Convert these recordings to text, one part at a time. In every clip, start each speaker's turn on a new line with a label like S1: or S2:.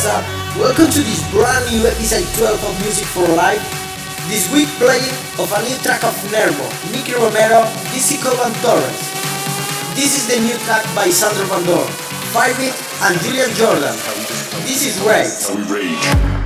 S1: What's up? Welcome to this brand new episode 12 of Music for Life. This week playing of a new track of Nervo, Nicky Romero, Disico Van Torres. This is the new track by Sander van Doorn, Firebeatz and Julian Jordan. This is
S2: rage.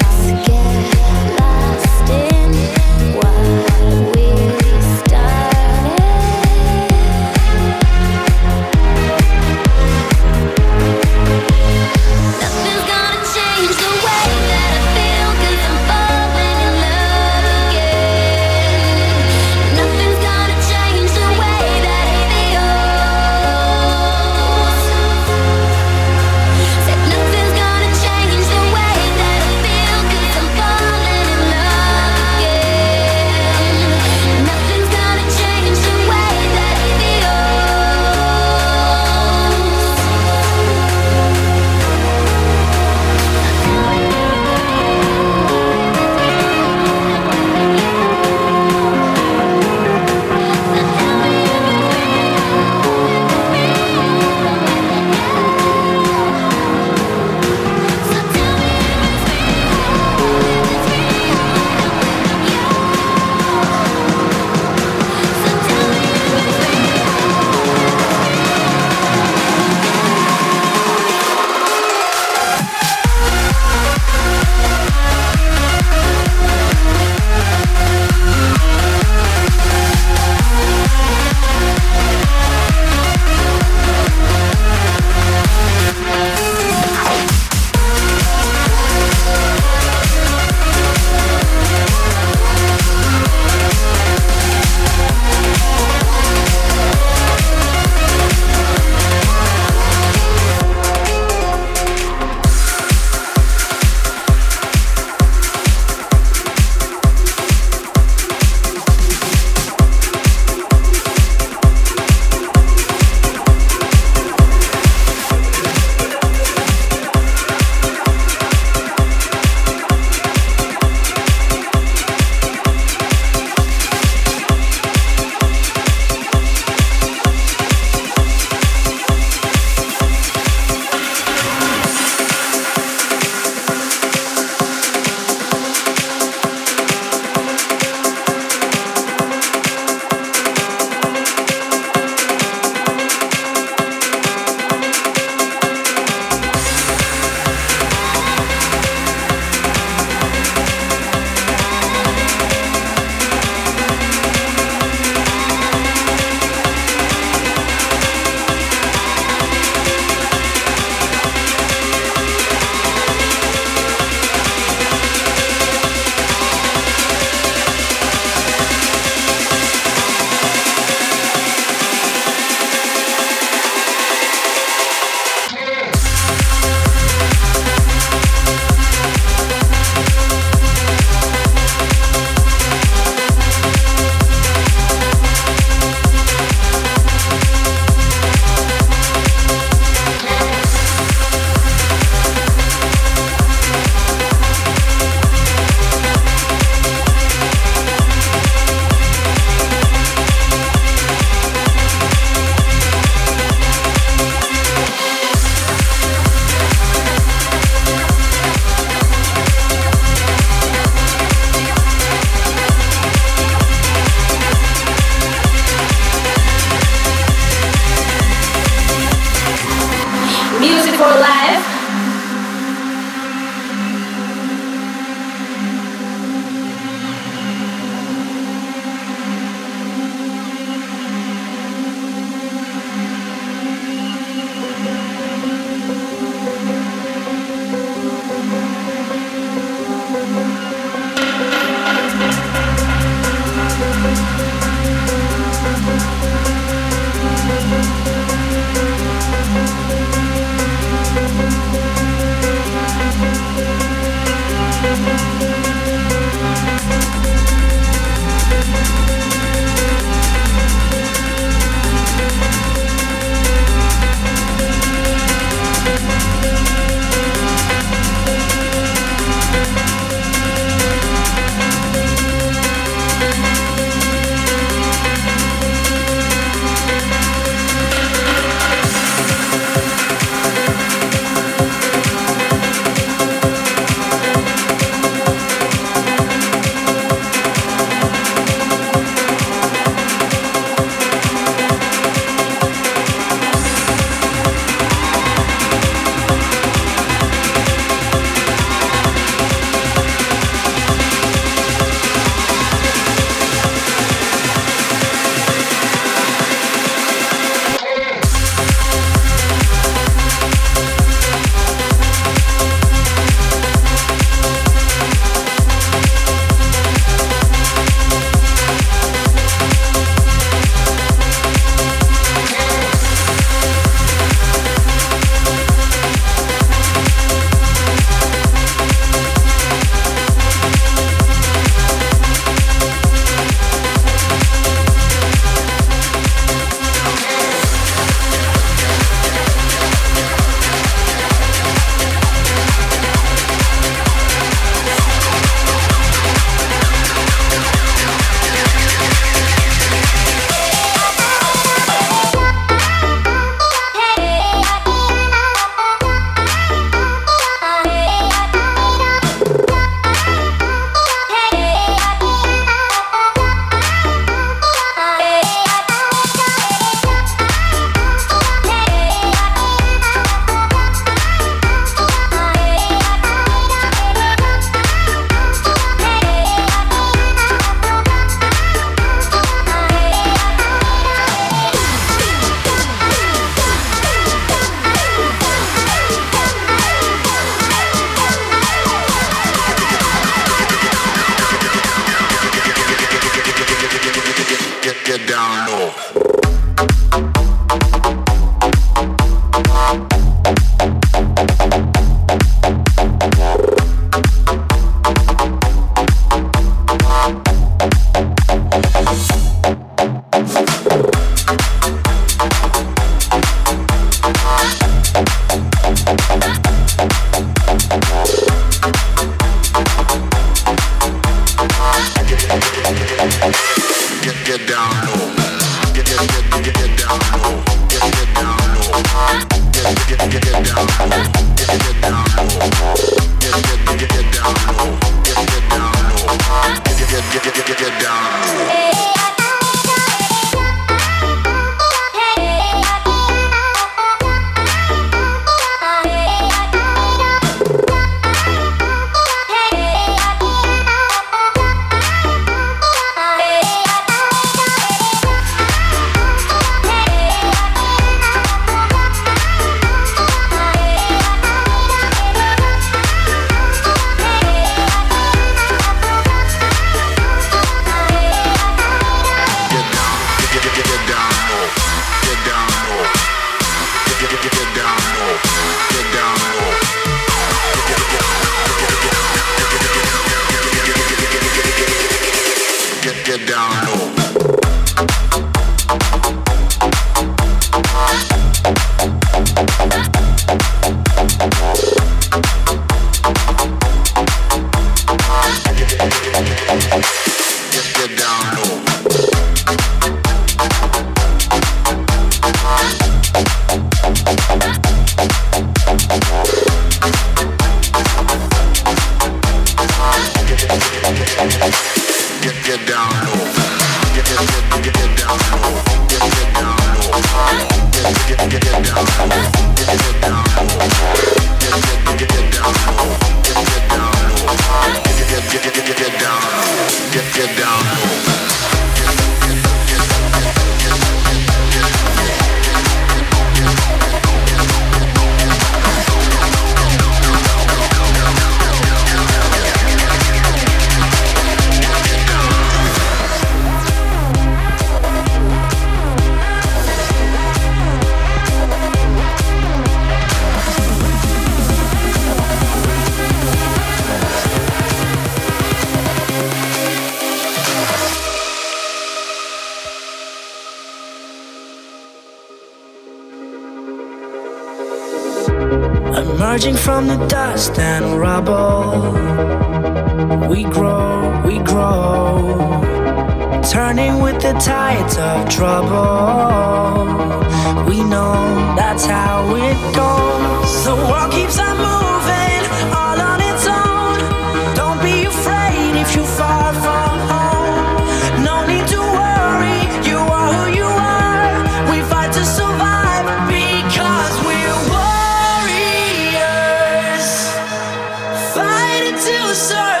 S3: Fighting to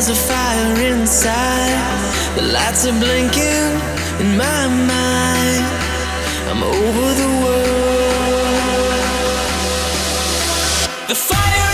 S4: There's a fire inside. The lights are blinking in my mind. I'm over the world. The fire.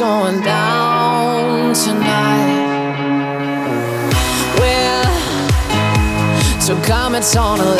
S5: Going down tonight. We're two comets on a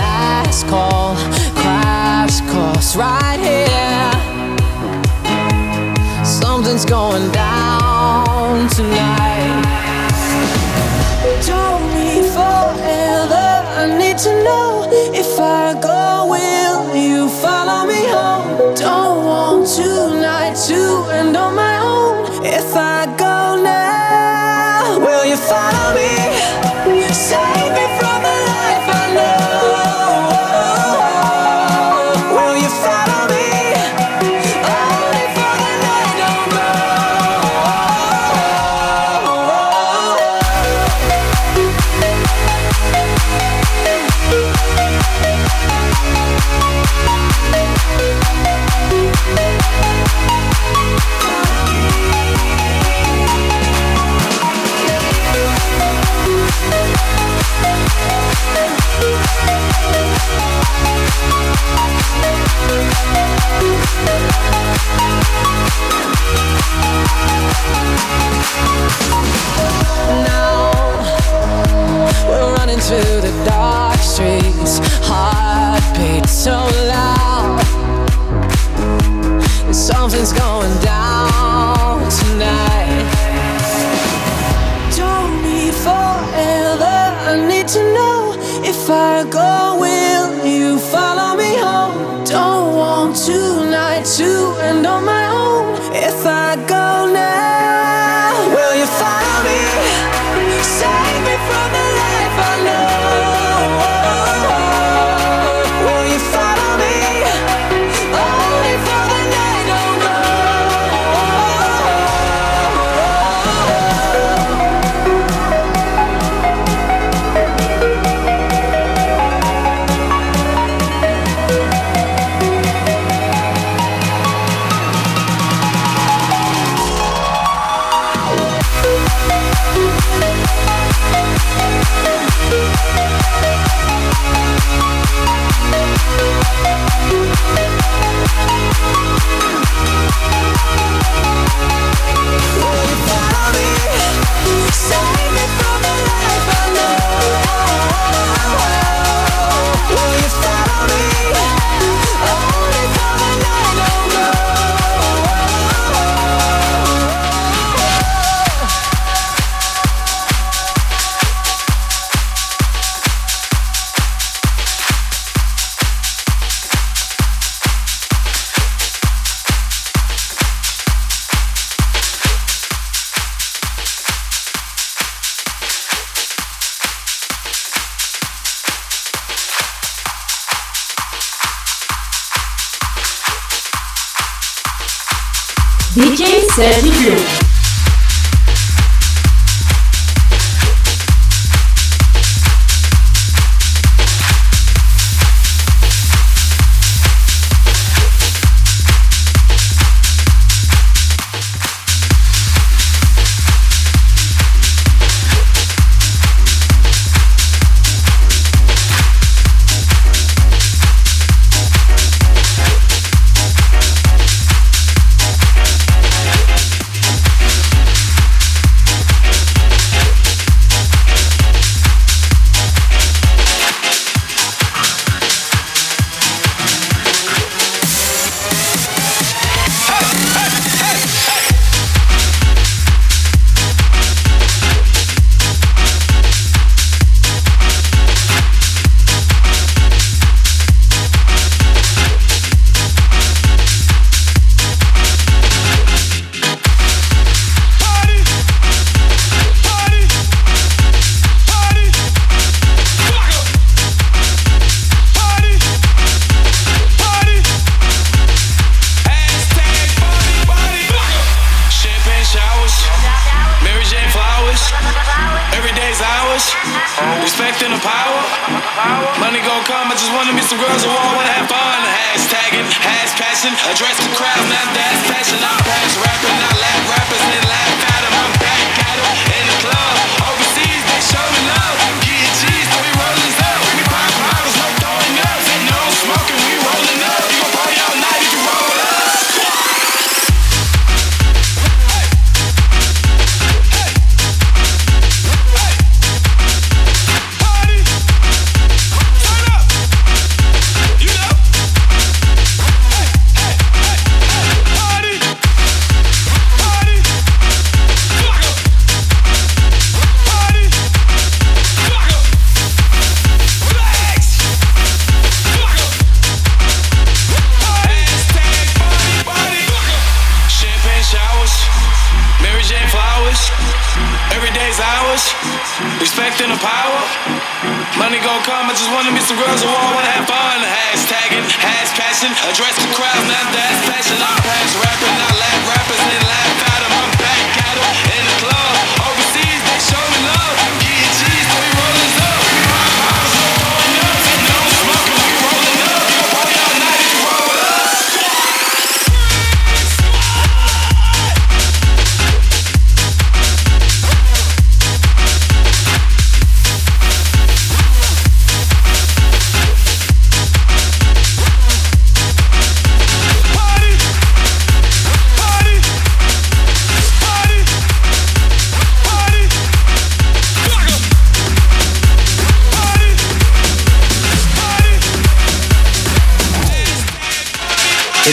S4: Sergi Blue.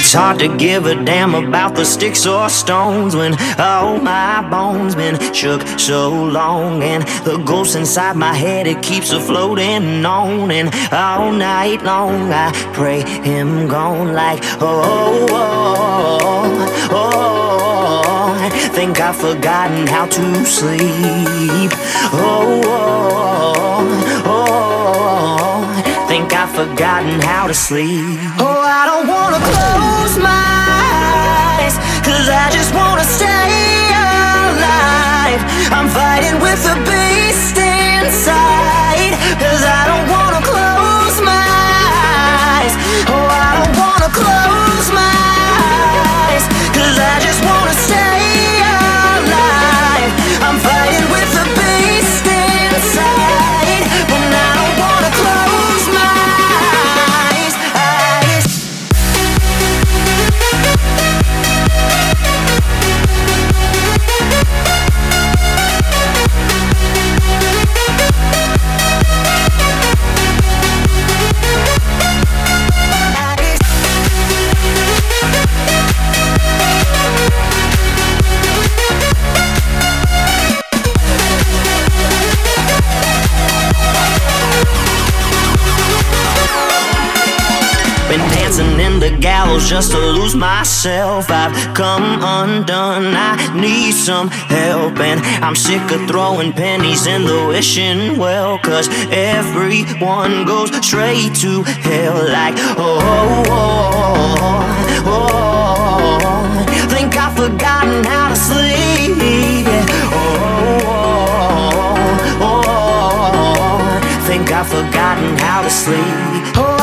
S6: It's hard to give a damn about the sticks or stones when all my bones been shook so long. And the ghost inside my head it keeps a floating on. And all night long I pray him gone like oh oh oh, oh. Think I've forgotten how to sleep. Oh oh oh forgotten how to sleep. Oh, I don't wanna close my eyes, cause I just wanna stay alive. I'm fighting with the beast inside, cause I don't wanna dancing in the gallows just to lose myself. I've come undone. I need some help, and I'm sick of throwing pennies in the wishing well. Cause everyone goes straight to hell, like, oh, oh, oh, oh. Think I've forgotten how to sleep. Oh, oh, oh, oh. Think I've forgotten how to sleep. Oh,